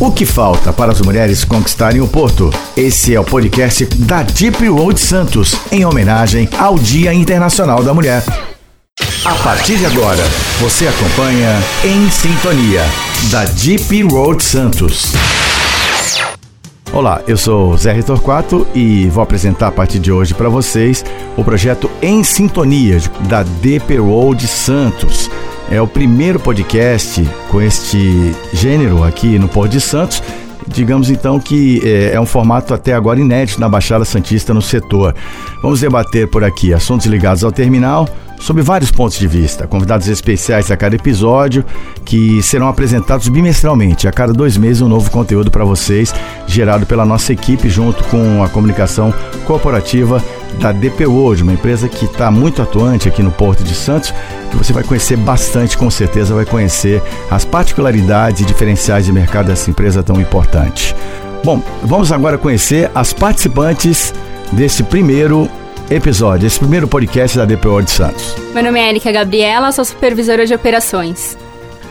O que falta para as mulheres conquistarem o Porto? Esse é o podcast da Deep Road Santos, em homenagem ao Dia Internacional da Mulher. A partir de agora, você acompanha Em Sintonia, da Deep Road Santos. Olá, eu sou Zé Torquato e vou apresentar a partir de hoje para vocês o projeto Em Sintonia da Deep Road Santos. É o primeiro podcast com este gênero aqui no Porto de Santos. Digamos então que é, é, um formato até agora inédito na Baixada Santista no setor. Vamos debater por aqui assuntos ligados ao terminal, sob vários pontos de vista. Convidados especiais a cada episódio, que serão apresentados bimestralmente. A cada dois meses, um novo conteúdo para vocês, gerado pela nossa equipe, junto com a comunicação corporativa da DP World, uma empresa que está muito atuante aqui no Porto de Santos, que você vai conhecer bastante, com certeza vai conhecer as particularidades e diferenciais de mercado dessa empresa tão importante. Bom, vamos agora conhecer as participantes desse primeiro episódio, esse primeiro podcast da DPO de Santos. Meu nome é Erika Gabriela, sou supervisora de operações.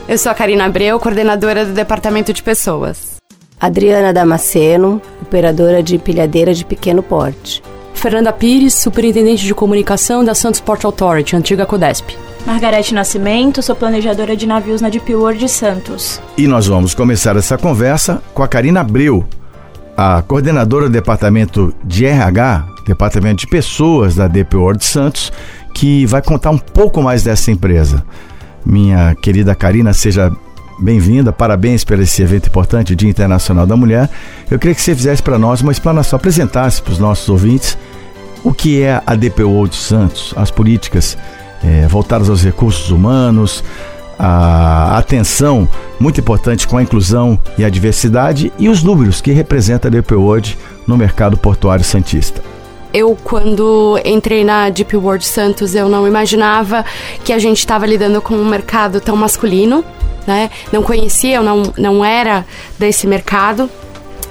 Eu sou a Karina Abreu, coordenadora do Departamento de Pessoas. Adriana Damasceno, operadora de empilhadeira de pequeno porte. Fernanda Pires, superintendente de comunicação da Santos Port Authority, antiga Codesp. Margarete Nascimento, sou planejadora de navios na Deep World de Santos. E nós vamos começar essa conversa com a Karina Abreu, a coordenadora do departamento de RH, departamento de pessoas da DP World Santos, que vai contar um pouco mais dessa empresa. Minha querida Karina, seja bem-vinda, parabéns por esse evento importante, Dia Internacional da Mulher. Eu queria que você fizesse para nós uma explanação, apresentasse para os nossos ouvintes o que é a DP World Santos, as políticas é, voltadas aos recursos humanos, a atenção muito importante com a inclusão e a diversidade e os números que representa a DP World no mercado portuário santista eu quando entrei na Deep World Santos, eu não imaginava que a gente estava lidando com um mercado tão masculino, né? Não conhecia, eu não, não era desse mercado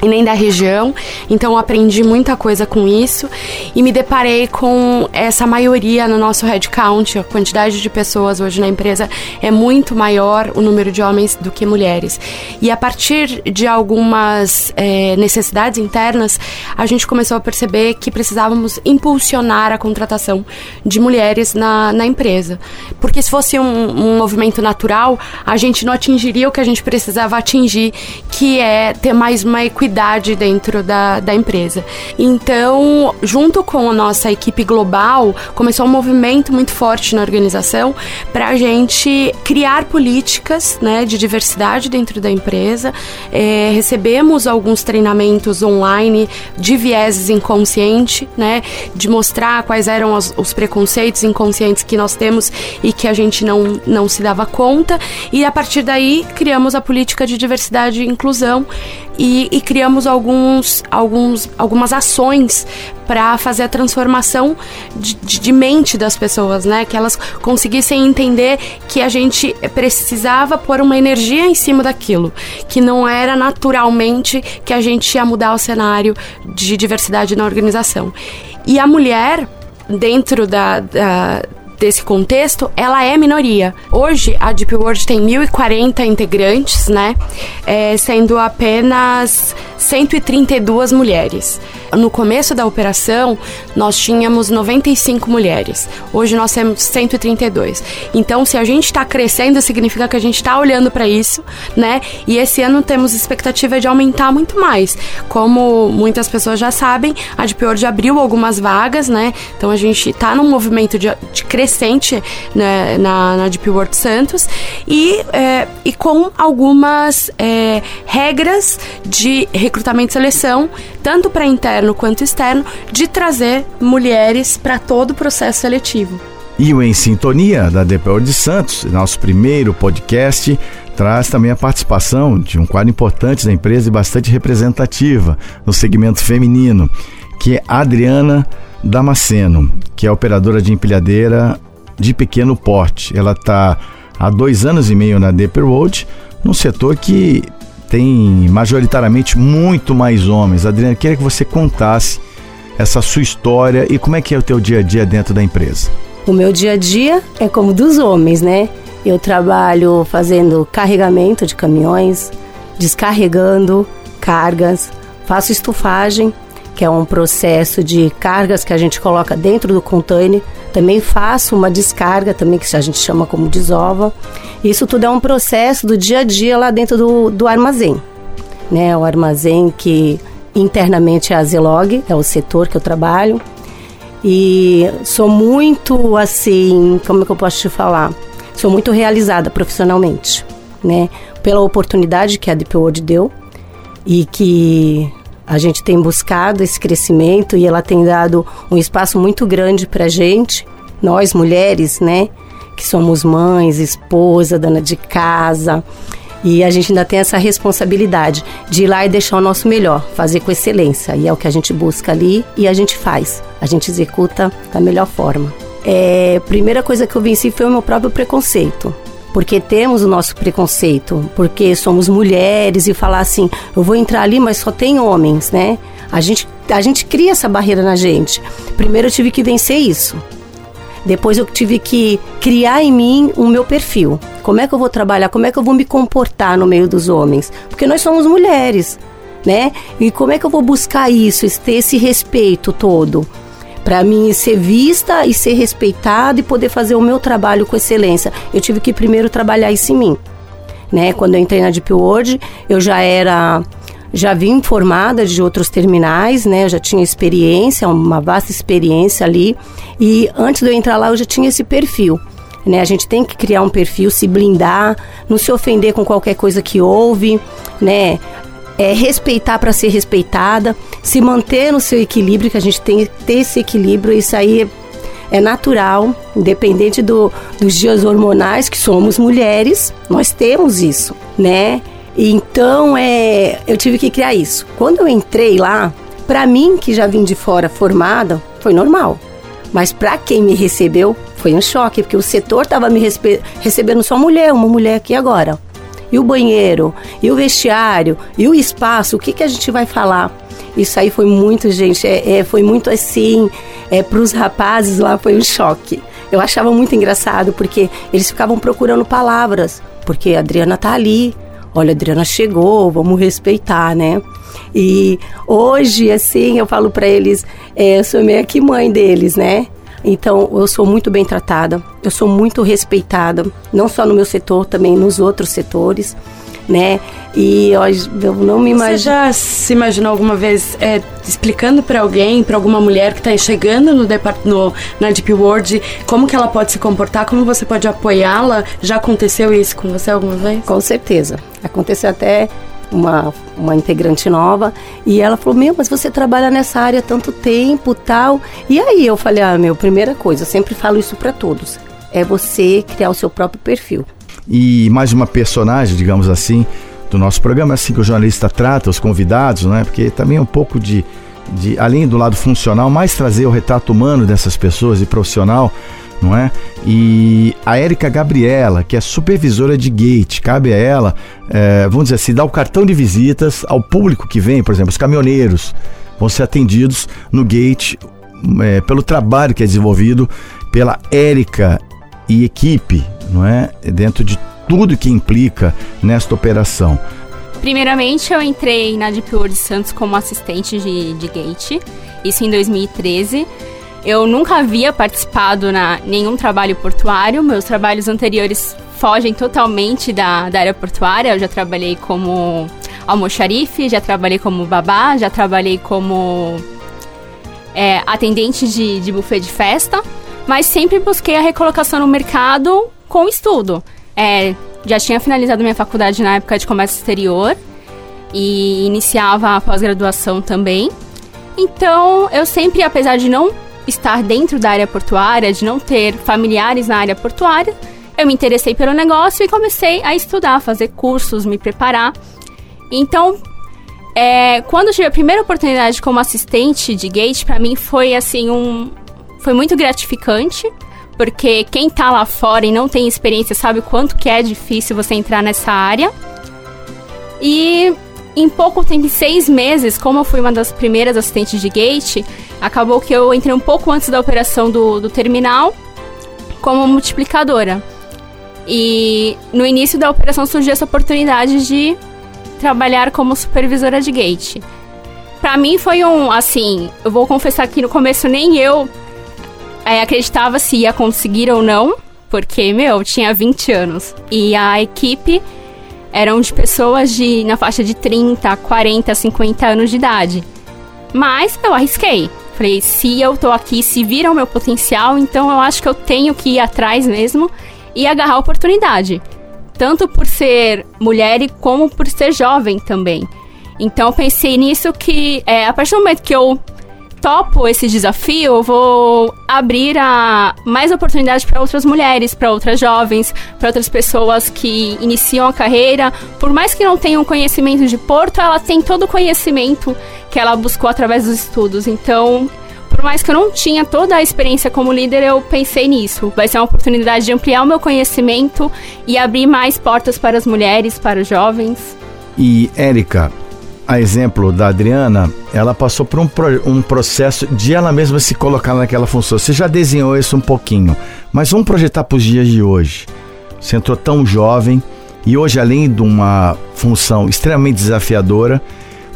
e nem da região. Então aprendi muita coisa com isso e me deparei com essa maioria no nosso headcount. A quantidade de pessoas hoje na empresa é muito maior o número de homens do que mulheres. E a partir de algumas é, necessidades internas, a gente começou a perceber que precisávamos impulsionar a contratação de mulheres na, na empresa. Porque se fosse um, um movimento natural, a gente não atingiria o que a gente precisava atingir, que é ter mais uma equidade dentro da, da empresa. Então, junto com a nossa equipe global, começou um movimento muito forte na organização para a gente criar políticas né, de diversidade dentro da empresa. É, recebemos alguns treinamentos online de vieses inconsciente, né, de mostrar quais eram os, os preconceitos inconscientes que nós temos e que a gente não, não se dava conta. E a partir daí, criamos a política de diversidade e inclusão e, e criamos alguns, alguns, algumas ações para fazer a transformação de, de, de, mente das pessoas, né? Que elas conseguissem entender que a gente precisava pôr uma energia em cima daquilo, que não era naturalmente que a gente ia mudar o cenário de diversidade na organização. E a mulher dentro da, da desse contexto, ela é minoria. Hoje, a Deep World tem 1.040 integrantes, né? É, sendo apenas 132 mulheres. No começo da operação, nós tínhamos 95 mulheres. Hoje nós temos 132. Então, se a gente está crescendo, significa que a gente está olhando para isso, né? E esse ano temos expectativa de aumentar muito mais. Como muitas pessoas já sabem, a Deep World abriu algumas vagas, né? Então a gente está num movimento de, de crescente né, na, na Deep World Santos e, é, e com algumas é, regras de recrutamento e seleção, tanto para interno quanto externo, de trazer mulheres para todo o processo seletivo. E o Em Sintonia, da DPO de Santos, nosso primeiro podcast, traz também a participação de um quadro importante da empresa e bastante representativa no segmento feminino, que é a Adriana Damasceno, que é operadora de empilhadeira de pequeno porte. Ela está há dois anos e meio na Deeper Road, num setor que tem majoritariamente muito mais homens. Adriana, queria que você contasse essa sua história e como é que é o teu dia a dia dentro da empresa. O meu dia a dia é como dos homens, né? Eu trabalho fazendo carregamento de caminhões, descarregando cargas, faço estufagem, que é um processo de cargas que a gente coloca dentro do container. Também faço uma descarga, também que a gente chama como desova. Isso tudo é um processo do dia a dia lá dentro do, do armazém. Né? O armazém que internamente é a Zelog, é o setor que eu trabalho. E sou muito assim, como é que eu posso te falar? Sou muito realizada profissionalmente, né? Pela oportunidade que a Deep World deu e que a gente tem buscado esse crescimento e ela tem dado um espaço muito grande para gente, nós mulheres, né? Que somos mães, esposa, dona de casa. E a gente ainda tem essa responsabilidade de ir lá e deixar o nosso melhor, fazer com excelência. E é o que a gente busca ali e a gente faz. A gente executa da melhor forma. É, primeira coisa que eu venci foi o meu próprio preconceito porque temos o nosso preconceito, porque somos mulheres e falar assim, eu vou entrar ali, mas só tem homens, né? A gente, a gente cria essa barreira na gente. Primeiro eu tive que vencer isso. Depois eu tive que criar em mim o meu perfil. Como é que eu vou trabalhar? Como é que eu vou me comportar no meio dos homens? Porque nós somos mulheres, né? E como é que eu vou buscar isso, ter esse respeito todo? Para mim ser vista e ser respeitada e poder fazer o meu trabalho com excelência. Eu tive que primeiro trabalhar isso em mim. Né? Quando eu entrei na Deep World, eu já era já vim informada de outros terminais, né? Eu já tinha experiência, uma vasta experiência ali. E antes de eu entrar lá, eu já tinha esse perfil. Né? A gente tem que criar um perfil, se blindar, não se ofender com qualquer coisa que ouve, né? É, respeitar para ser respeitada se manter no seu equilíbrio, que a gente tem que ter esse equilíbrio, isso aí é natural, independente do, dos dias hormonais, que somos mulheres, nós temos isso, né? Então, é, eu tive que criar isso. Quando eu entrei lá, para mim, que já vim de fora formada, foi normal. Mas para quem me recebeu, foi um choque, porque o setor estava me recebendo só mulher, uma mulher aqui agora. E o banheiro, e o vestiário, e o espaço, o que, que a gente vai falar? Isso aí foi muito, gente, é, é foi muito assim, é, para os rapazes lá foi um choque. Eu achava muito engraçado, porque eles ficavam procurando palavras, porque a Adriana tá ali, olha, a Adriana chegou, vamos respeitar, né? E hoje, assim, eu falo para eles, é, eu sou meio que mãe deles, né? Então, eu sou muito bem tratada, eu sou muito respeitada, não só no meu setor, também nos outros setores né? E eu, eu não me imagino. Você já se imaginou alguma vez é, explicando para alguém, para alguma mulher que está chegando no, no, na Deep World, como que ela pode se comportar, como você pode apoiá-la? Já aconteceu isso com você alguma vez? Com certeza. Aconteceu até uma, uma integrante nova e ela falou: Meu, mas você trabalha nessa área há tanto tempo tal. E aí eu falei: Ah, meu, primeira coisa, eu sempre falo isso para todos: é você criar o seu próprio perfil e mais uma personagem, digamos assim, do nosso programa, é assim que o jornalista trata os convidados, né? Porque também é um pouco de, de além do lado funcional, mais trazer o retrato humano dessas pessoas e profissional, não é? E a Érica Gabriela, que é supervisora de gate, cabe a ela, é, vamos dizer assim, dar o cartão de visitas ao público que vem, por exemplo, os caminhoneiros vão ser atendidos no gate é, pelo trabalho que é desenvolvido pela Érica e equipe, não é? Dentro de tudo que implica nesta operação. Primeiramente, eu entrei na Deep World Santos como assistente de, de gate, isso em 2013. Eu nunca havia participado na nenhum trabalho portuário, meus trabalhos anteriores fogem totalmente da, da área portuária. Eu já trabalhei como almoxarife, já trabalhei como babá, já trabalhei como é, atendente de, de buffet de festa, mas sempre busquei a recolocação no mercado com estudo. É, já tinha finalizado minha faculdade na época de comércio exterior e iniciava a pós-graduação também. Então, eu sempre, apesar de não estar dentro da área portuária, de não ter familiares na área portuária, eu me interessei pelo negócio e comecei a estudar, fazer cursos, me preparar. Então, é, quando tive a primeira oportunidade como assistente de gate, para mim foi assim um, foi muito gratificante porque quem tá lá fora e não tem experiência sabe o quanto que é difícil você entrar nessa área. E em pouco tempo, em seis meses, como eu fui uma das primeiras assistentes de gate, acabou que eu entrei um pouco antes da operação do, do terminal como multiplicadora. E no início da operação surgiu essa oportunidade de trabalhar como supervisora de gate. Pra mim foi um, assim, eu vou confessar que no começo nem eu é, acreditava se ia conseguir ou não, porque, meu, eu tinha 20 anos. E a equipe eram de pessoas de na faixa de 30, 40, 50 anos de idade. Mas eu arrisquei. Falei, se eu tô aqui, se viram o meu potencial, então eu acho que eu tenho que ir atrás mesmo e agarrar a oportunidade. Tanto por ser mulher como por ser jovem também. Então eu pensei nisso que é, a partir do momento que eu topo esse desafio, vou abrir a mais oportunidades para outras mulheres, para outras jovens, para outras pessoas que iniciam a carreira. Por mais que não tenham conhecimento de Porto, ela tem todo o conhecimento que ela buscou através dos estudos. Então, por mais que eu não tinha toda a experiência como líder, eu pensei nisso. Vai ser uma oportunidade de ampliar o meu conhecimento e abrir mais portas para as mulheres, para os jovens. E, Érica, a exemplo da Adriana, ela passou por um, pro, um processo de ela mesma se colocar naquela função. Você já desenhou isso um pouquinho, mas vamos projetar para os dias de hoje. Você entrou tão jovem e hoje, além de uma função extremamente desafiadora,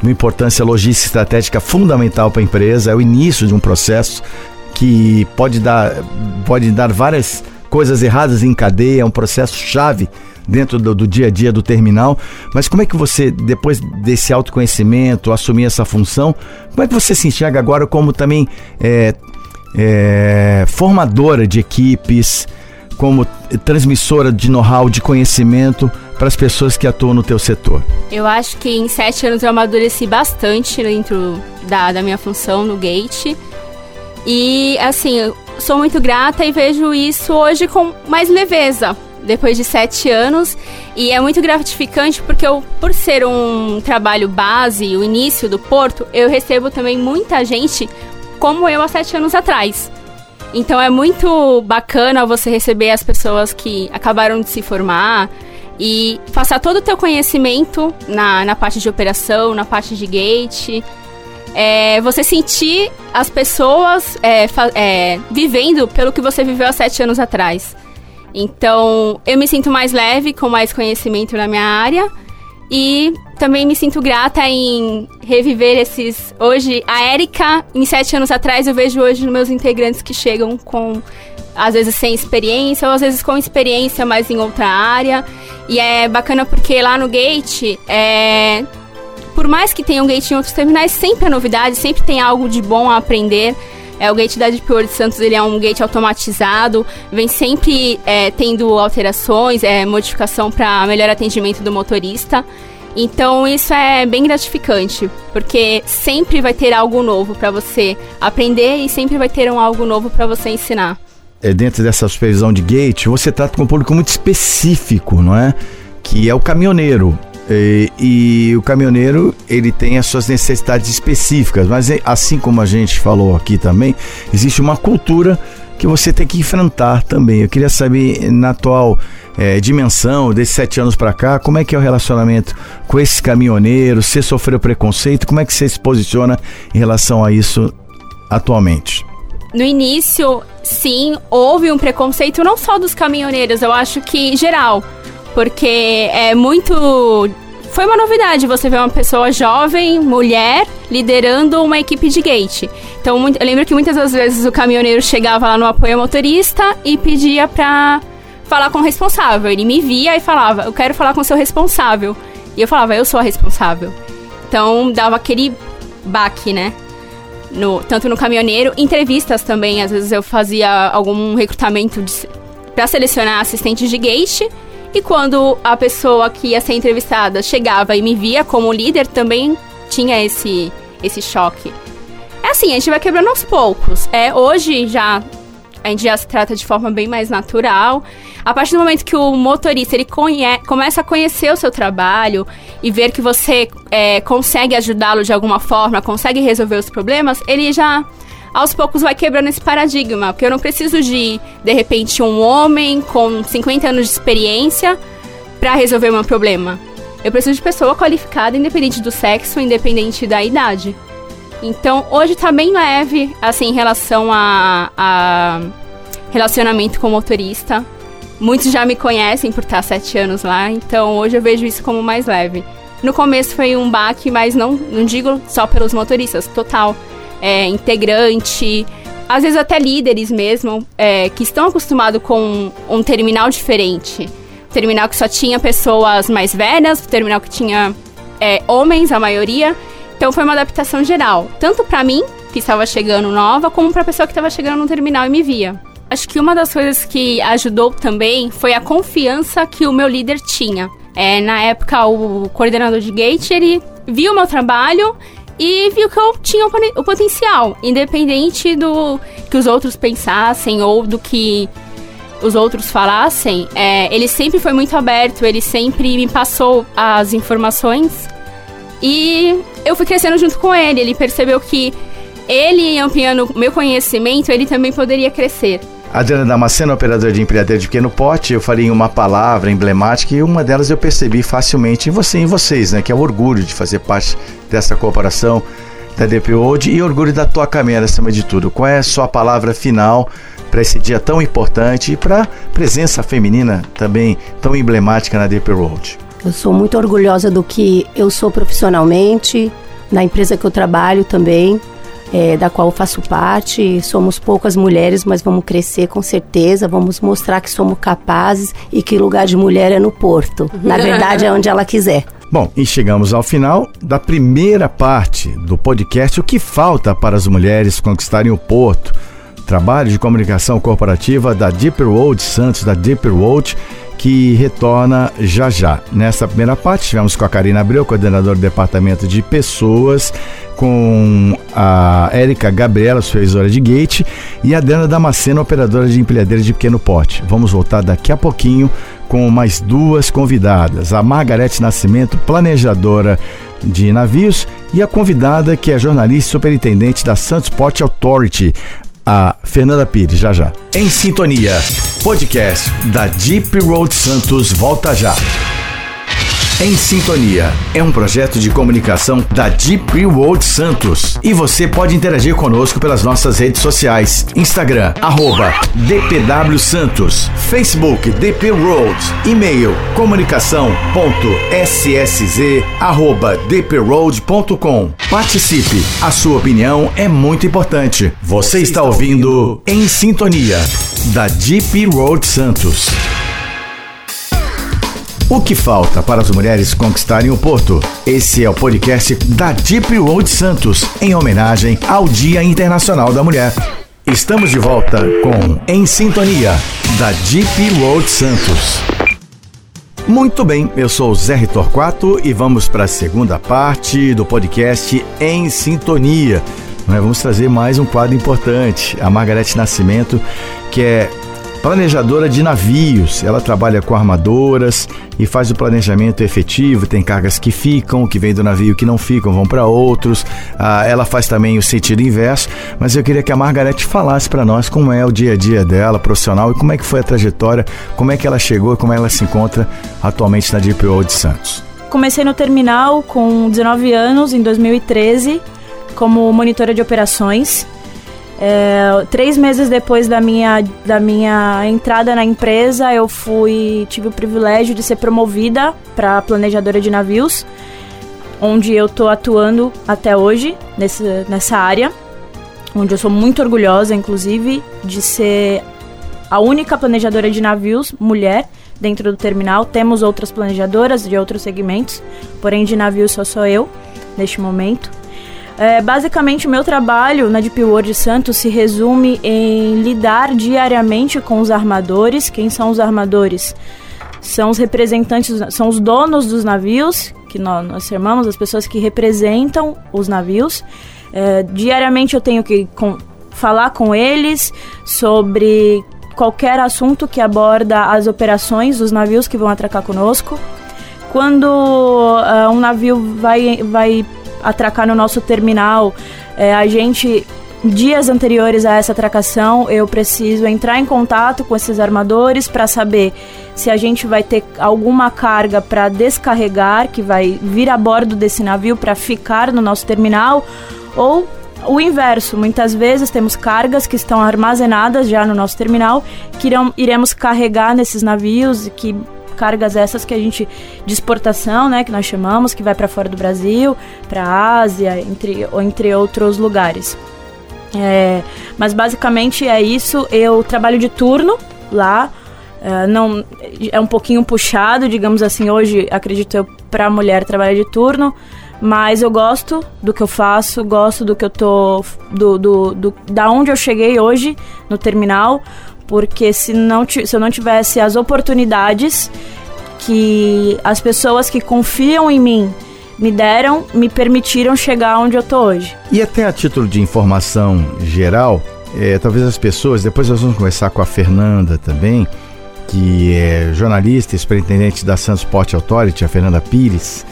uma importância logística estratégica fundamental para a empresa, é o início de um processo que pode dar, pode dar várias coisas erradas em cadeia, é um processo chave dentro do, do, dia a dia do terminal. Mas como é que você, depois desse autoconhecimento, assumir essa função, como é que você se enxerga agora como também é, é, formadora de equipes, como transmissora de know-how, de conhecimento para as pessoas que atuam no teu setor? Eu acho que em sete anos eu amadureci bastante dentro da, da minha função no Gate. E assim, sou muito grata e vejo isso hoje com mais leveza, depois de sete anos. E é muito gratificante porque eu, por ser um trabalho base, o início do Porto, eu recebo também muita gente como eu há sete anos atrás. Então é muito bacana você receber as pessoas que acabaram de se formar e passar todo o teu conhecimento na, na parte de operação, na parte de gate. É, você sentir as pessoas é, é, vivendo pelo que você viveu há sete anos atrás. Então, eu me sinto mais leve, com mais conhecimento na minha área. E também me sinto grata em reviver esses. Hoje, a Érica, em sete anos atrás, eu vejo hoje nos meus integrantes que chegam com, às vezes, sem experiência, ou às vezes com experiência, mas em outra área. E é bacana porque lá no Gate, é, por mais que tenha um Gate em outros terminais, sempre é novidade, sempre tem algo de bom a aprender. É, o gate da Deep World Santos ele é um gate automatizado, vem sempre é, tendo alterações, é, modificação para melhor atendimento do motorista. Então isso é bem gratificante, porque sempre vai ter algo novo para você aprender e sempre vai ter um algo novo para você ensinar. É, dentro dessa supervisão de gate, você trata com um público muito específico, não é? Que é o caminhoneiro. E, e, o caminhoneiro ele tem as suas necessidades específicas, mas é, assim como a gente falou aqui também, existe uma cultura que você tem que enfrentar também. Eu queria saber na atual é, dimensão desses sete anos para cá, como é que é o relacionamento com esses caminhoneiros? Você sofreu preconceito? Como é que você se posiciona em relação a isso atualmente? No início, sim, houve um preconceito não só dos caminhoneiros, eu acho que geral porque é muito. Foi uma novidade você ver uma pessoa jovem, mulher, liderando uma equipe de gate. Então, eu lembro que muitas das vezes o caminhoneiro chegava lá no apoio motorista e pedia pra falar com o responsável. Ele me via e falava: Eu quero falar com o seu responsável. E eu falava: Eu sou a responsável. Então, dava aquele baque, né? No, tanto no caminhoneiro, entrevistas também. Às vezes eu fazia algum recrutamento para selecionar assistentes de gate e quando a pessoa que ia ser entrevistada chegava e me via como líder, também tinha esse, esse choque. É assim, a gente vai quebrando aos poucos. É, hoje já a gente já se trata de forma bem mais natural. A partir do momento que o motorista ele começa a conhecer o seu trabalho e ver que você é, consegue ajudá-lo de alguma forma, consegue resolver os problemas, ele já aos poucos vai quebrando esse paradigma, porque eu não preciso de, de repente, um homem com 50 anos de experiência para resolver meu problema. Eu preciso de pessoa qualificada, independente do sexo, independente da idade. Então, hoje tá bem leve, assim, em relação a, a relacionamento com motorista. Muitos já me conhecem por estar sete anos lá, então hoje eu vejo isso como mais leve. no começo foi um baque, mas não, não digo só pelos motoristas, total. É, integrante, às vezes até líderes mesmo, é, que estão acostumados com um terminal diferente. terminal que só tinha pessoas mais velhas, terminal que tinha é, homens, a maioria. Então foi uma adaptação geral, tanto para mim, que estava chegando nova, como para a pessoa que estava chegando no terminal e me via. Acho que uma das coisas que ajudou também foi a confiança que o meu líder tinha. É, na época, o coordenador de gate, ele viu o meu trabalho e viu que eu tinha o potencial, independente do que os outros pensassem ou do que os outros falassem. É, ele sempre foi muito aberto, ele sempre me passou as informações e eu fui crescendo junto com ele. Ele percebeu que ele ampliando meu conhecimento, ele também poderia crescer. Adriana Damasceno, operadora de empilhadeira de pequeno porte, eu falei uma palavra emblemática e uma delas eu percebi facilmente em você e em vocês, né? Que é o orgulho de fazer parte dessa corporação da DPOD e orgulho da tua caminhada acima de tudo. Qual é a sua palavra final para esse dia tão importante e para a presença feminina também tão emblemática na DP Road? Eu sou muito orgulhosa do que eu sou profissionalmente, na empresa que eu trabalho também é, da qual faço parte. Somos poucas mulheres, mas vamos crescer com certeza. Vamos mostrar que somos capazes e que lugar de mulher é no porto. Na verdade, é onde ela quiser. Bom, e chegamos ao final da primeira parte do podcast O que falta para as mulheres conquistarem o porto. Trabalho de comunicação corporativa da Deeper Road Santos, da Deeper Road que retorna já já. Nessa primeira parte, estivemos com a Karina Abreu, coordenadora do Departamento de Pessoas, com a Érica Gabriela, supervisora de gate, e a Dana Damasceno, operadora de empilhadeira de pequeno porte. Vamos voltar daqui a pouquinho com mais duas convidadas. A Margarete Nascimento, planejadora de navios, e a convidada que é jornalista e superintendente da Santos Port Authority, a Fernanda Pires, já já. Em Sintonia, podcast da Deep Road Santos volta já. Em Sintonia é um projeto de comunicação da Deep World Santos e você pode interagir conosco pelas nossas redes sociais: Instagram arroba DPW Santos, Facebook DP World, e-mail comunicação.ssz arroba dproad.com. Participe, a sua opinião é muito importante. Você está ouvindo Em Sintonia da Deep Road Santos. O que falta para as mulheres conquistarem o Porto? Esse é o podcast da Deep Road Santos, em homenagem ao Dia Internacional da Mulher. Estamos de volta com Em Sintonia, da Deep Road Santos. Muito bem, eu sou o Zé Ritorquato e vamos para a segunda parte do podcast Em Sintonia. Nós vamos trazer mais um quadro importante, a Margarete Nascimento, que é planejadora de navios. Ela trabalha com armadoras e faz o planejamento efetivo. Tem cargas que ficam, que vêm do navio que não ficam, vão para outros. Ah, ela faz também o sentido inverso. Mas eu queria que a Margarete falasse para nós como é o dia a dia dela, profissional, e como é que foi a trajetória, como é que ela chegou e como ela se encontra atualmente na DPO de Santos. Comecei no terminal com 19 anos, em 2013, como monitora de operações. É, três meses depois da minha, da minha entrada na empresa, eu fui tive o privilégio de ser promovida para planejadora de navios, onde eu estou atuando até hoje nesse, nessa área, onde eu sou muito orgulhosa, inclusive, de ser a única planejadora de navios mulher dentro do terminal. Temos outras planejadoras de outros segmentos, porém de navios só sou eu neste momento. É, basicamente, o meu trabalho na Deep World Santos se resume em lidar diariamente com os armadores. Quem são os armadores? São os representantes, são os donos dos navios, que nós, nós chamamos, as pessoas que representam os navios. É, diariamente eu tenho que com, falar com eles sobre qualquer assunto que aborda as operações dos navios que vão atracar conosco. Quando uh, um navio vai, vai atracar no nosso terminal, é, a gente dias anteriores a essa atracação, eu preciso entrar em contato com esses armadores para saber se a gente vai ter alguma carga para descarregar, que vai vir a bordo desse navio para ficar no nosso terminal, ou o inverso. Muitas vezes temos cargas que estão armazenadas já no nosso terminal, que irão, iremos carregar nesses navios, que cargas essas que a gente de exportação, né, que nós chamamos, que vai para fora do Brasil, para a Ásia, entre, entre outros lugares. É, mas basicamente é isso. Eu trabalho de turno lá. É, não é um pouquinho puxado, digamos assim. Hoje acredito eu para mulher trabalhar de turno, mas eu gosto do que eu faço, gosto do que eu tô, do, do, do da onde eu cheguei hoje no terminal, porque se não se eu não tivesse as oportunidades que as pessoas que confiam em mim me deram, me permitiram chegar onde eu tô hoje. E até a título de informação geral, é, talvez as pessoas, depois nós vamos conversar com a Fernanda também, que é jornalista e superintendente da Santos Port Authority, a Fernanda Pires,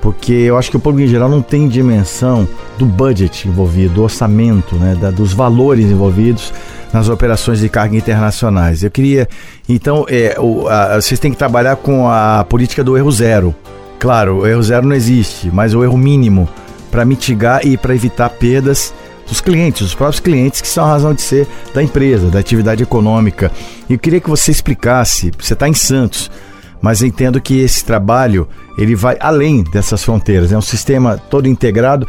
porque eu acho que o público em geral não tem dimensão do budget envolvido, do orçamento, né, da, dos valores envolvidos nas operações de carga internacionais. Eu queria, então, é, o, a, vocês têm que trabalhar com a política do erro zero. Claro, o erro zero não existe, mas o erro mínimo para mitigar e para evitar perdas dos clientes, os próprios clientes que são a razão de ser da empresa, da atividade econômica. E eu queria que você explicasse, você está em Santos, mas entendo que esse trabalho ele vai além dessas fronteiras, é um sistema todo integrado,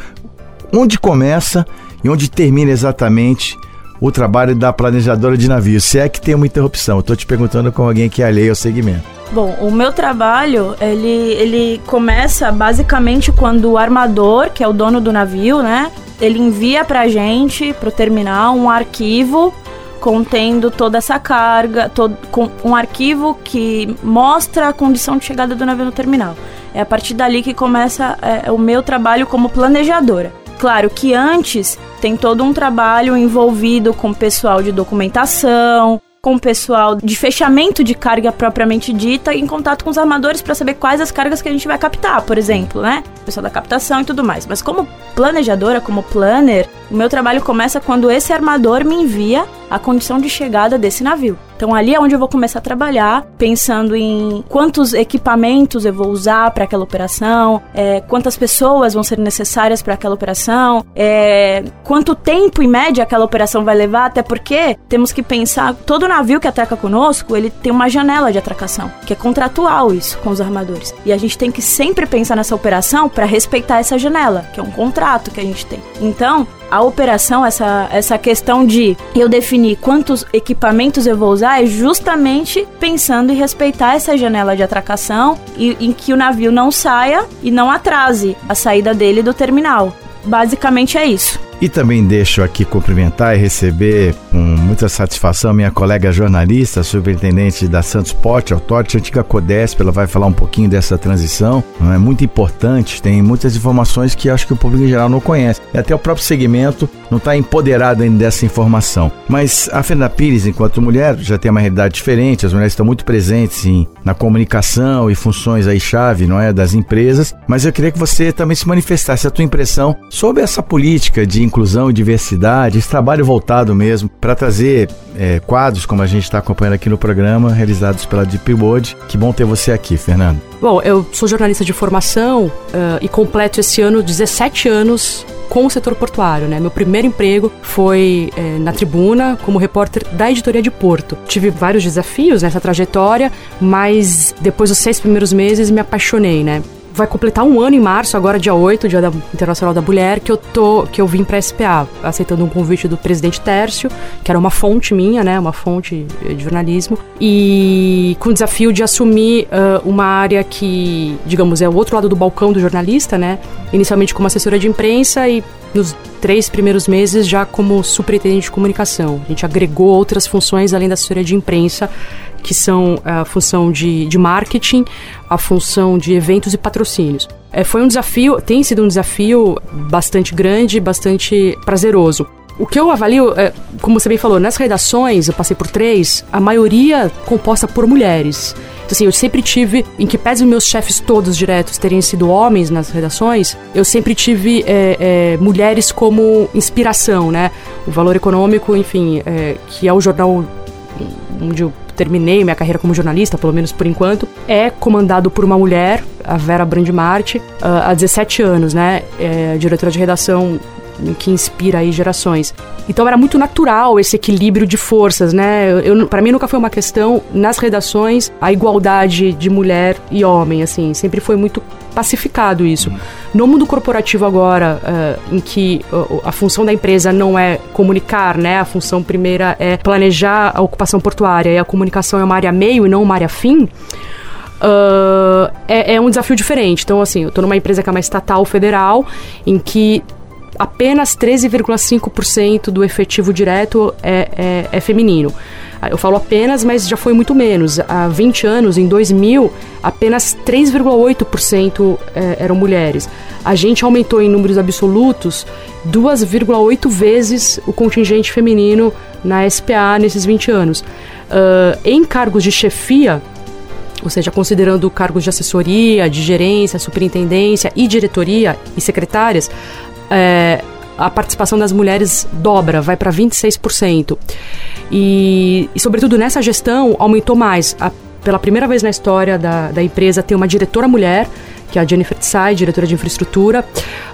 onde começa e onde termina exatamente o trabalho da planejadora de navios. Se é que tem uma interrupção, estou te perguntando como alguém que é alheio ao segmento. Bom, o meu trabalho, ele, ele começa basicamente quando o armador, que é o dono do navio, né? Ele envia pra gente, pro terminal, um arquivo contendo toda essa carga, todo, com um arquivo que mostra a condição de chegada do navio no terminal. É a partir dali que começa é, o meu trabalho como planejadora. Claro que antes tem todo um trabalho envolvido com pessoal de documentação, com o pessoal de fechamento de carga propriamente dita, em contato com os armadores para saber quais as cargas que a gente vai captar, por exemplo, né? Pessoal da captação e tudo mais. Mas como planejadora, como planner, o meu trabalho começa quando esse armador me envia a condição de chegada desse navio. Então ali é onde eu vou começar a trabalhar, pensando em quantos equipamentos eu vou usar para aquela operação, é, quantas pessoas vão ser necessárias para aquela operação, é, quanto tempo em média aquela operação vai levar, até porque temos que pensar, todo navio que atraca conosco, ele tem uma janela de atracação, que é contratual isso com os armadores. E a gente tem que sempre pensar nessa operação para respeitar essa janela, que é um contrato que a gente tem. Então, a operação, essa, essa questão de eu definir quantos equipamentos eu vou usar, é justamente pensando em respeitar essa janela de atracação e em que o navio não saia e não atrase a saída dele do terminal. Basicamente é isso. E também deixo aqui cumprimentar e receber com muita satisfação minha colega jornalista, superintendente da Santos Port Authority, antiga Codesp, ela vai falar um pouquinho dessa transição, é? Muito importante, tem muitas informações que acho que o público em geral não conhece. E até o próprio segmento não está empoderado ainda dessa informação. Mas a Fernanda Pires, enquanto mulher, já tem uma realidade diferente, as mulheres estão muito presentes em, na comunicação e funções aí chave, não é, das empresas, mas eu queria que você também se manifestasse a tua impressão sobre essa política de inclusão e diversidade, esse trabalho voltado mesmo para trazer é, quadros, como a gente está acompanhando aqui no programa, realizados pela Deep World. Que bom ter você aqui, Fernando. Bom, eu sou jornalista de formação uh, e completo esse ano 17 anos com o setor portuário, né? Meu primeiro emprego foi é, na tribuna como repórter da editoria de Porto. Tive vários desafios nessa trajetória, mas depois dos seis primeiros meses me apaixonei, né? Vai completar um ano em março, agora dia 8, Dia da Internacional da Mulher, que eu tô que eu vim para SPA, aceitando um convite do presidente Tércio, que era uma fonte minha, né, uma fonte de jornalismo, e com o desafio de assumir uh, uma área que, digamos, é o outro lado do balcão do jornalista, né? Inicialmente como assessora de imprensa e nos três primeiros meses já como superintendente de comunicação. A gente agregou outras funções além da assessoria de imprensa que são a função de, de marketing, a função de eventos e patrocínios. É, foi um desafio, tem sido um desafio bastante grande, bastante prazeroso. O que eu avalio, é, como você bem falou, nas redações, eu passei por três, a maioria composta por mulheres. Então, assim, eu sempre tive, em que pese os meus chefes todos diretos terem sido homens nas redações, eu sempre tive é, é, mulheres como inspiração, né? O Valor Econômico, enfim, é, que é o jornal onde eu terminei minha carreira como jornalista, pelo menos por enquanto, é comandado por uma mulher, a Vera Brandmart, uh, há 17 anos, né? É diretora de redação que inspira aí gerações. Então era muito natural esse equilíbrio de forças, né? Eu, para mim nunca foi uma questão nas redações a igualdade de mulher e homem, assim, sempre foi muito pacificado isso. No mundo corporativo agora, uh, em que uh, a função da empresa não é comunicar, né? A função primeira é planejar a ocupação portuária e a comunicação é uma área meio e não uma área fim. Uh, é, é, um desafio diferente. Então, assim, eu estou numa empresa que é uma estatal federal, em que apenas 13,5% do efetivo direto é, é, é feminino. Eu falo apenas, mas já foi muito menos. Há 20 anos, em 2000, apenas 3,8% é, eram mulheres. A gente aumentou em números absolutos 2,8 vezes o contingente feminino na SPA nesses 20 anos. Uh, em cargos de chefia, ou seja, considerando cargos de assessoria, de gerência, superintendência e diretoria e secretárias, é, a participação das mulheres dobra, vai para 26%. E, e, sobretudo, nessa gestão, aumentou mais. A, pela primeira vez na história da, da empresa, tem uma diretora mulher, que é a Jennifer Tsai, diretora de infraestrutura.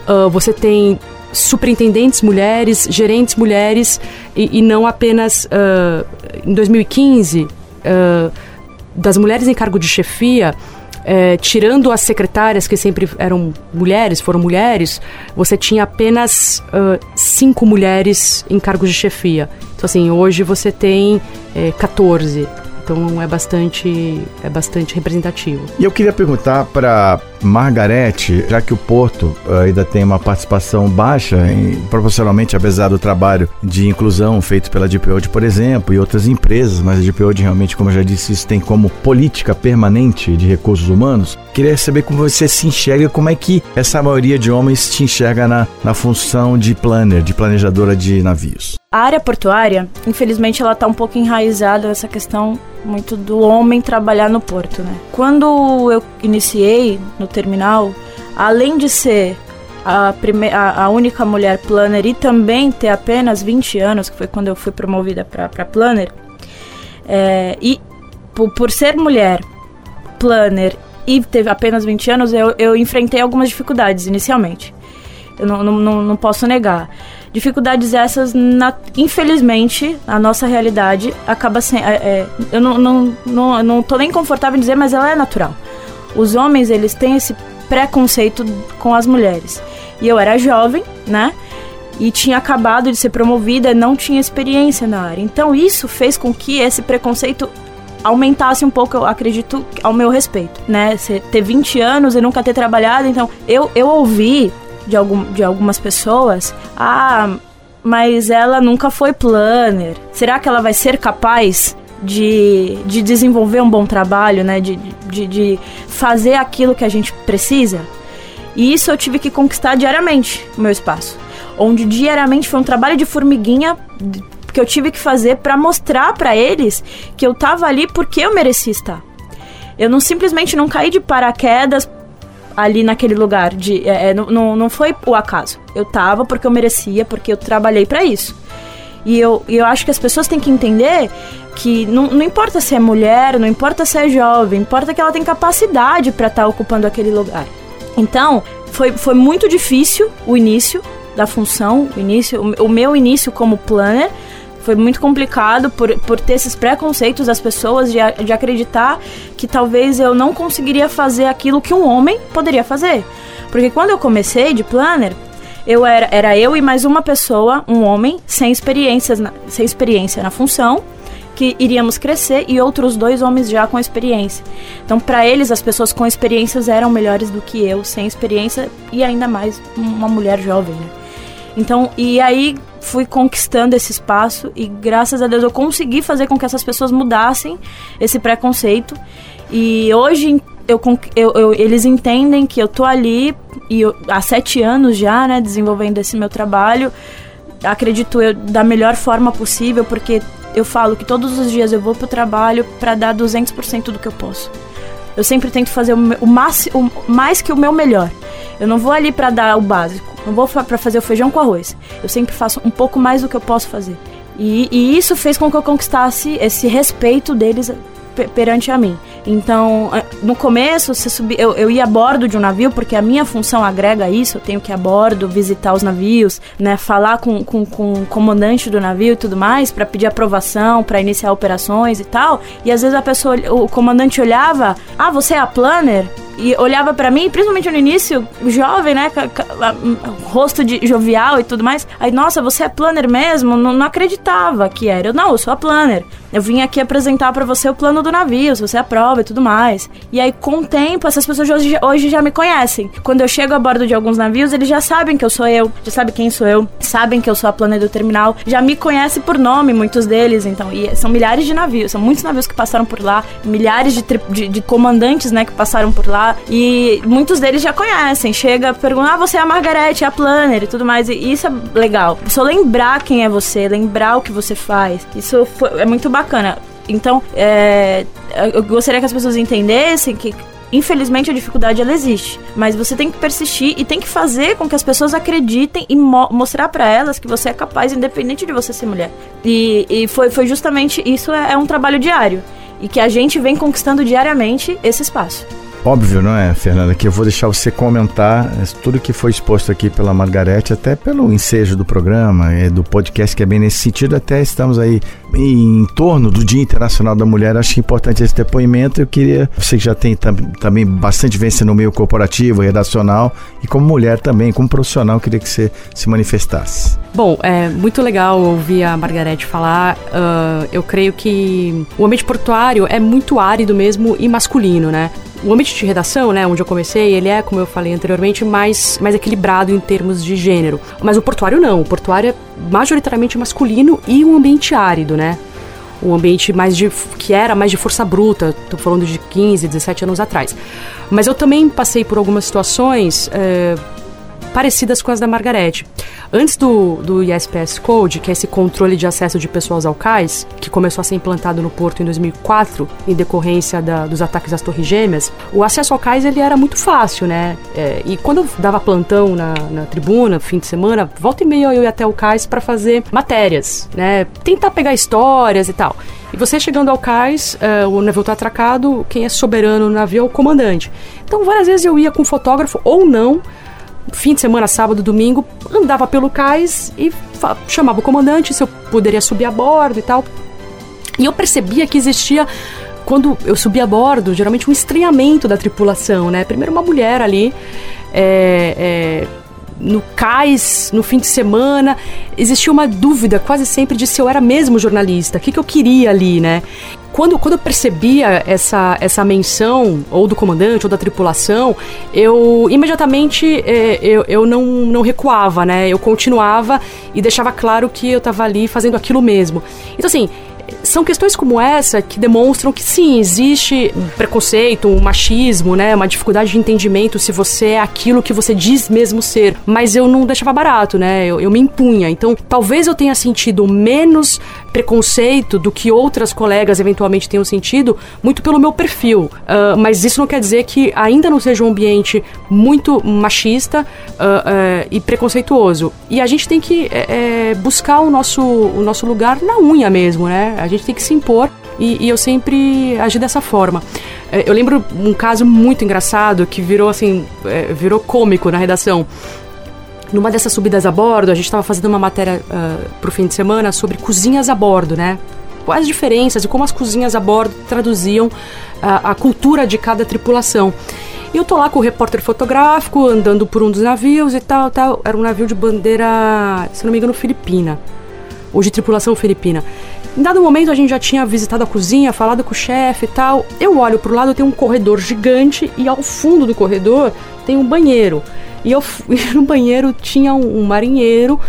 Uh, você tem superintendentes mulheres, gerentes mulheres, e, e não apenas uh, em 2015, uh, das mulheres em cargo de chefia, é, tirando as secretárias, que sempre eram mulheres, foram mulheres, você tinha apenas uh, cinco mulheres em cargos de chefia. Então, assim, hoje você tem é, 14. Então é bastante, é bastante representativo. E eu queria perguntar para Margarete, já que o Porto uh, ainda tem uma participação baixa, em, proporcionalmente apesar do trabalho de inclusão feito pela DPOD, por exemplo, e outras empresas, mas a DPOD realmente, como eu já disse, isso tem como política permanente de recursos humanos. Queria saber como você se enxerga, como é que essa maioria de homens te enxerga na, na função de planner, de planejadora de navios. A área portuária, infelizmente, ela está um pouco enraizada nessa questão muito do homem trabalhar no porto, né? Quando eu iniciei no terminal, além de ser a, a, a única mulher planner e também ter apenas 20 anos, que foi quando eu fui promovida para planner, é, e por, por ser mulher planner e teve apenas 20 anos, eu, eu enfrentei algumas dificuldades inicialmente. Eu não, não, não posso negar. Dificuldades essas, na, infelizmente, a nossa realidade acaba sendo. É, é, eu não, não, não, não tô nem confortável em dizer, mas ela é natural. Os homens, eles têm esse preconceito com as mulheres. E eu era jovem, né? E tinha acabado de ser promovida, não tinha experiência na área. Então isso fez com que esse preconceito aumentasse um pouco, eu acredito, ao meu respeito, né? Ter 20 anos e nunca ter trabalhado, então eu, eu ouvi de, algum, de algumas pessoas, ah, mas ela nunca foi planner. Será que ela vai ser capaz de, de desenvolver um bom trabalho, né? De, de, de fazer aquilo que a gente precisa? E isso eu tive que conquistar diariamente, o meu espaço. Onde diariamente foi um trabalho de formiguinha que eu tive que fazer para mostrar para eles que eu tava ali porque eu merecia estar. Eu não simplesmente não caí de paraquedas ali naquele lugar. De, é, é não, não foi o acaso. Eu tava porque eu merecia, porque eu trabalhei para isso. E eu, eu acho que as pessoas têm que entender que não, não importa se é mulher, não importa se é jovem, importa que ela tem capacidade para estar tá ocupando aquele lugar. Então, foi, foi muito difícil o início da função, o, início, o, o meu início como planner, foi muito complicado por, por ter esses preconceitos das pessoas de, de acreditar que talvez eu não conseguiria fazer aquilo que um homem poderia fazer. Porque quando eu comecei de planner, eu era, era eu e mais uma pessoa, um homem, sem, experiências na, sem experiência na função, que iríamos crescer e outros dois homens já com experiência. Então, para eles, as pessoas com experiências eram melhores do que eu, sem experiência e ainda mais uma mulher jovem. Né? Então, e aí fui conquistando esse espaço e graças a Deus eu consegui fazer com que essas pessoas mudassem esse preconceito. E hoje eu, eu, eu, eles entendem que eu tô ali e eu, há sete anos já, né, desenvolvendo esse meu trabalho. Acredito eu da melhor forma possível, porque eu falo que todos os dias eu vou pro trabalho para dar 200% do que eu posso. Eu sempre tento fazer o, o, máximo, mais que o meu melhor. Eu não vou ali para dar o básico. Não vou para fazer o feijão com arroz. Eu sempre faço um pouco mais do que eu posso fazer. E, e, isso fez com que eu conquistasse esse respeito deles perante a mim. Então, no começo, subi, eu, eu ia a bordo de um navio, porque a minha função agrega isso, eu tenho que ir a bordo, visitar os navios, né, falar com, com, com o comandante do navio e tudo mais, para pedir aprovação, para iniciar operações e tal. E às vezes a pessoa, o comandante olhava, ah, você é a planner? E olhava para mim, principalmente no início, jovem, né? rosto de jovial e tudo mais. Aí, nossa, você é planner mesmo? Não, não acreditava que era. Eu, não, eu sou a planner. Eu vim aqui apresentar para você o plano do navio, se você aprova e tudo mais. E aí, com o tempo, essas pessoas hoje, hoje já me conhecem. Quando eu chego a bordo de alguns navios, eles já sabem que eu sou eu, já sabem quem sou eu, sabem que eu sou a planner do terminal, já me conhecem por nome, muitos deles, então. E são milhares de navios, são muitos navios que passaram por lá, milhares de, de, de comandantes, né, que passaram por lá. E muitos deles já conhecem. Chega, pergunta, ah, você é a Margarete, é a Planner e tudo mais. E isso é legal. Só lembrar quem é você, lembrar o que você faz. Isso foi, é muito bacana. Então, é, eu gostaria que as pessoas entendessem que infelizmente a dificuldade ela existe, mas você tem que persistir e tem que fazer com que as pessoas acreditem e mo mostrar para elas que você é capaz, independente de você ser mulher. E, e foi, foi justamente isso é, é um trabalho diário e que a gente vem conquistando diariamente esse espaço. Óbvio, não é, Fernanda, que eu vou deixar você comentar tudo que foi exposto aqui pela Margarete, até pelo ensejo do programa, do podcast, que é bem nesse sentido. Até estamos aí em torno do Dia Internacional da Mulher. Acho importante esse depoimento. Eu queria, você que já tem tam, também bastante vivência no meio corporativo, redacional, e como mulher também, como profissional, queria que você se manifestasse. Bom, é muito legal ouvir a Margarete falar. Uh, eu creio que o ambiente portuário é muito árido mesmo e masculino, né? O ambiente de redação, né, onde eu comecei, ele é, como eu falei anteriormente, mais, mais equilibrado em termos de gênero. Mas o portuário não. O portuário é majoritariamente masculino e um ambiente árido, né? Um ambiente mais de que era mais de força bruta, tô falando de 15, 17 anos atrás. Mas eu também passei por algumas situações é, parecidas com as da Margarete. Antes do, do ISPS Code, que é esse controle de acesso de pessoas ao cais, que começou a ser implantado no Porto em 2004, em decorrência da, dos ataques às Torres Gêmeas, o acesso ao cais ele era muito fácil, né? É, e quando eu dava plantão na, na tribuna, fim de semana, volta e meia eu ia até o cais para fazer matérias, né? Tentar pegar histórias e tal. E você chegando ao cais, uh, o navio está atracado, quem é soberano no navio é o comandante. Então, várias vezes eu ia com fotógrafo ou não, fim de semana, sábado, domingo, andava pelo cais e chamava o comandante se eu poderia subir a bordo e tal. E eu percebia que existia quando eu subia a bordo, geralmente um estranhamento da tripulação, né? Primeiro uma mulher ali, é, é, no cais, no fim de semana, existia uma dúvida quase sempre de se eu era mesmo jornalista, o que, que eu queria ali, né? Quando, quando eu percebia essa, essa menção, ou do comandante, ou da tripulação, eu imediatamente é, eu, eu não, não recuava, né? Eu continuava e deixava claro que eu estava ali fazendo aquilo mesmo. Então, assim, são questões como essa que demonstram que sim, existe um preconceito, um machismo, né? Uma dificuldade de entendimento se você é aquilo que você diz mesmo ser. Mas eu não deixava barato, né? Eu, eu me impunha. Então, talvez eu tenha sentido menos preconceito do que outras colegas eventualmente tenham sentido, muito pelo meu perfil. Uh, mas isso não quer dizer que ainda não seja um ambiente muito machista uh, uh, e preconceituoso. E a gente tem que é, buscar o nosso, o nosso lugar na unha mesmo, né? A gente tem que se impor e, e, eu sempre agi dessa forma. É, eu lembro um caso muito engraçado que virou assim, é, virou cômico na redação. Numa dessas subidas a bordo, a gente estava fazendo uma matéria uh, pro fim de semana sobre cozinhas a bordo, né? Quais as diferenças e como as cozinhas a bordo traduziam a, a cultura de cada tripulação. E eu tô lá com o repórter fotográfico, andando por um dos navios e tal, tal. Era um navio de bandeira, se não me engano, filipina. Ou de tripulação filipina. Em dado momento a gente já tinha visitado a cozinha, falado com o chefe e tal. Eu olho pro lado, tem um corredor gigante e ao fundo do corredor tem um banheiro. E eu, no banheiro tinha um, um marinheiro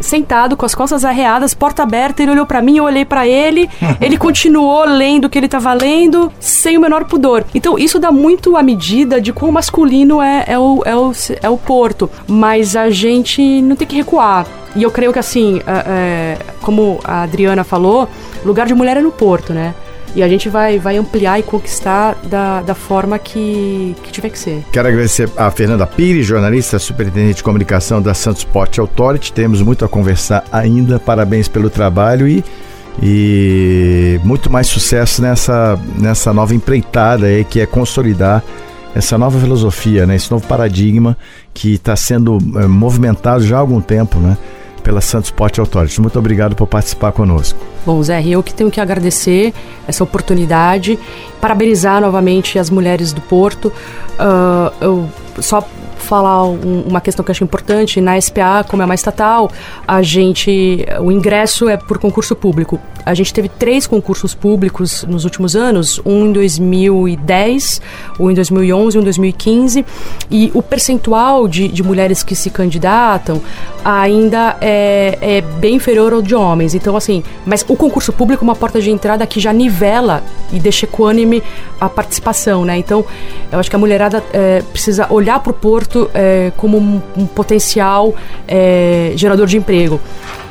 sentado com as costas arreadas, porta aberta, ele olhou para mim, eu olhei para ele, ele continuou lendo o que ele estava lendo, sem o menor pudor. Então isso dá muito a medida de quão masculino é, é, o, é, o, é o porto, mas a gente não tem que recuar. E eu creio que assim, é, como a Adriana falou, lugar de mulher é no porto, né? E a gente vai, vai ampliar e conquistar da, da forma que, que tiver que ser. Quero agradecer a Fernanda Pires, jornalista, superintendente de comunicação da Santos Port Authority. Temos muito a conversar ainda. Parabéns pelo trabalho e e muito mais sucesso nessa, nessa nova empreitada aí que é consolidar essa nova filosofia, né, esse novo paradigma que está sendo é, movimentado já há algum tempo, né, pela Santos Sport Authority. Muito obrigado por participar conosco. Bom, Zé, eu que tenho que agradecer essa oportunidade, parabenizar novamente as mulheres do Porto. Uh, eu só falar um, uma questão que eu acho importante. Na SPA, como é uma estatal, a gente. O ingresso é por concurso público. A gente teve três concursos públicos nos últimos anos: um em 2010, um em 2011 um em 2015. E o percentual de, de mulheres que se candidatam ainda é, é bem inferior ao de homens. Então, assim, mas o concurso público é uma porta de entrada que já nivela e deixa equânime a participação, né? Então, eu acho que a mulherada é, precisa olhar para o É, como um, um potencial é, gerador de emprego.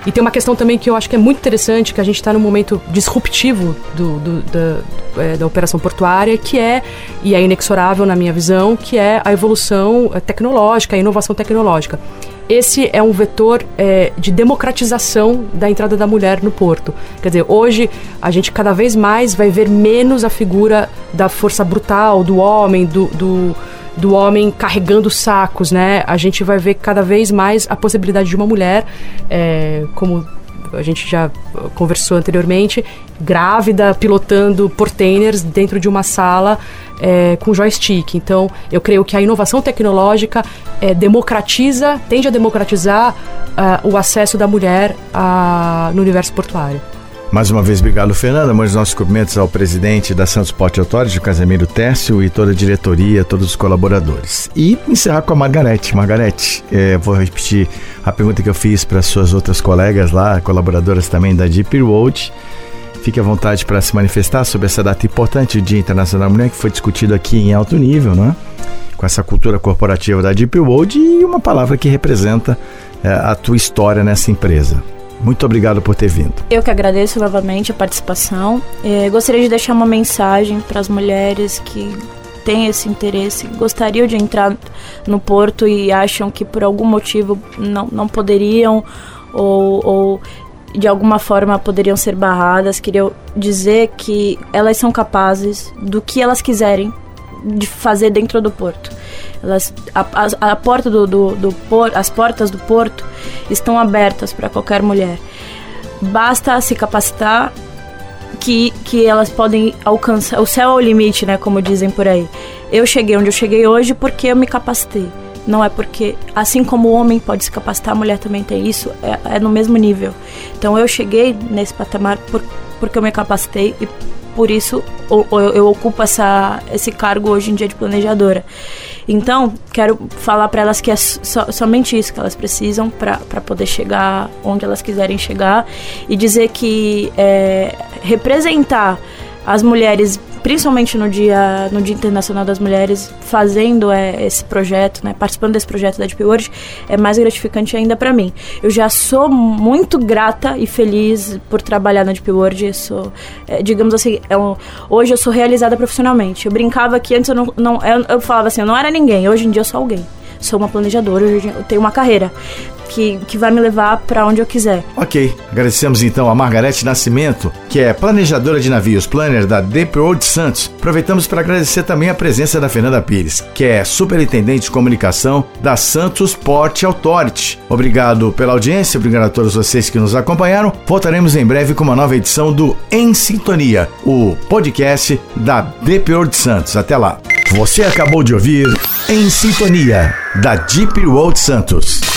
E tem uma questão também que eu acho que é muito interessante, que a gente está num momento disruptivo do, do, da, é, da operação portuária, que é, e é inexorável na minha visão, que é a evolução é, tecnológica, a inovação tecnológica. Esse é um vetor é, de democratização da entrada da mulher no porto. Quer dizer, hoje a gente cada vez mais vai ver menos a figura da força brutal, do homem, do, do do homem carregando sacos, né? A gente vai ver cada vez mais a possibilidade de uma mulher, é, como a gente já conversou anteriormente, grávida, pilotando portainers dentro de uma sala é, com joystick. Então, eu creio que a inovação tecnológica é, democratiza, tende a democratizar uh, o acesso da mulher a, no universo portuário. Mais uma vez, obrigado, Fernanda. Mande nossos cumprimentos ao presidente da Santos Sport Authority, Casemiro Tércio, e toda a diretoria, todos os colaboradores. E encerrar com a Margarete. Margarete, é, vou repetir a pergunta que eu fiz para suas outras colegas lá, colaboradoras também da Deep Road. Fique à vontade para se manifestar sobre essa data importante, o Dia Internacional da Mulher, que foi discutido aqui em alto nível, né? com essa cultura corporativa da Deep World e uma palavra que representa é, a tua história nessa empresa. Muito obrigado por ter vindo. Eu que agradeço novamente a participação. É, gostaria de deixar uma mensagem para as mulheres que têm esse interesse, gostariam de entrar no porto e acham que por algum motivo não, não poderiam ou, ou de alguma forma poderiam ser barradas. Queria dizer que elas são capazes do que elas quiserem de fazer dentro do porto. Elas, a, a, a porta do, do, do por, as portas do porto estão abertas para qualquer mulher. Basta se capacitar que, que elas podem alcançar. O céu é o limite, né? Como dizem por aí. Eu cheguei onde eu cheguei hoje porque eu me capacitei. Não é porque, assim como o homem pode se capacitar, a mulher também tem isso, é, é no mesmo nível. Então eu cheguei nesse patamar por, porque eu me capacitei e por isso eu, eu, ocupo essa, esse cargo hoje em dia de planejadora. Então, quero falar para elas que é so, somente isso que elas precisam para poder chegar onde elas quiserem chegar e dizer que é, representar as mulheres principalmente no dia, no dia Internacional das Mulheres, fazendo é, esse projeto, né, participando desse projeto da Deep World, é mais gratificante ainda para mim. Eu já sou muito grata e feliz por trabalhar na Deep World. Sou, é, digamos assim, é um, hoje eu sou realizada profissionalmente. Eu brincava que antes eu não, não eu, eu falava assim, eu não era ninguém. Hoje em dia eu sou alguém sou uma planejadora, eu tenho uma carreira que, que vai me levar para onde eu quiser. Ok, agradecemos então a Margarete Nascimento, que é planejadora de navios, planner da Deep Road Santos. Aproveitamos para agradecer também a presença da Fernanda Pires, que é superintendente de comunicação da Santos Port Authority. Obrigado pela audiência, obrigado a todos vocês que nos acompanharam. Voltaremos em breve com uma nova edição do Em Sintonia, o podcast da Deep Road Santos. Até lá. Você acabou de ouvir Em Sintonia, da Deep Road Santos.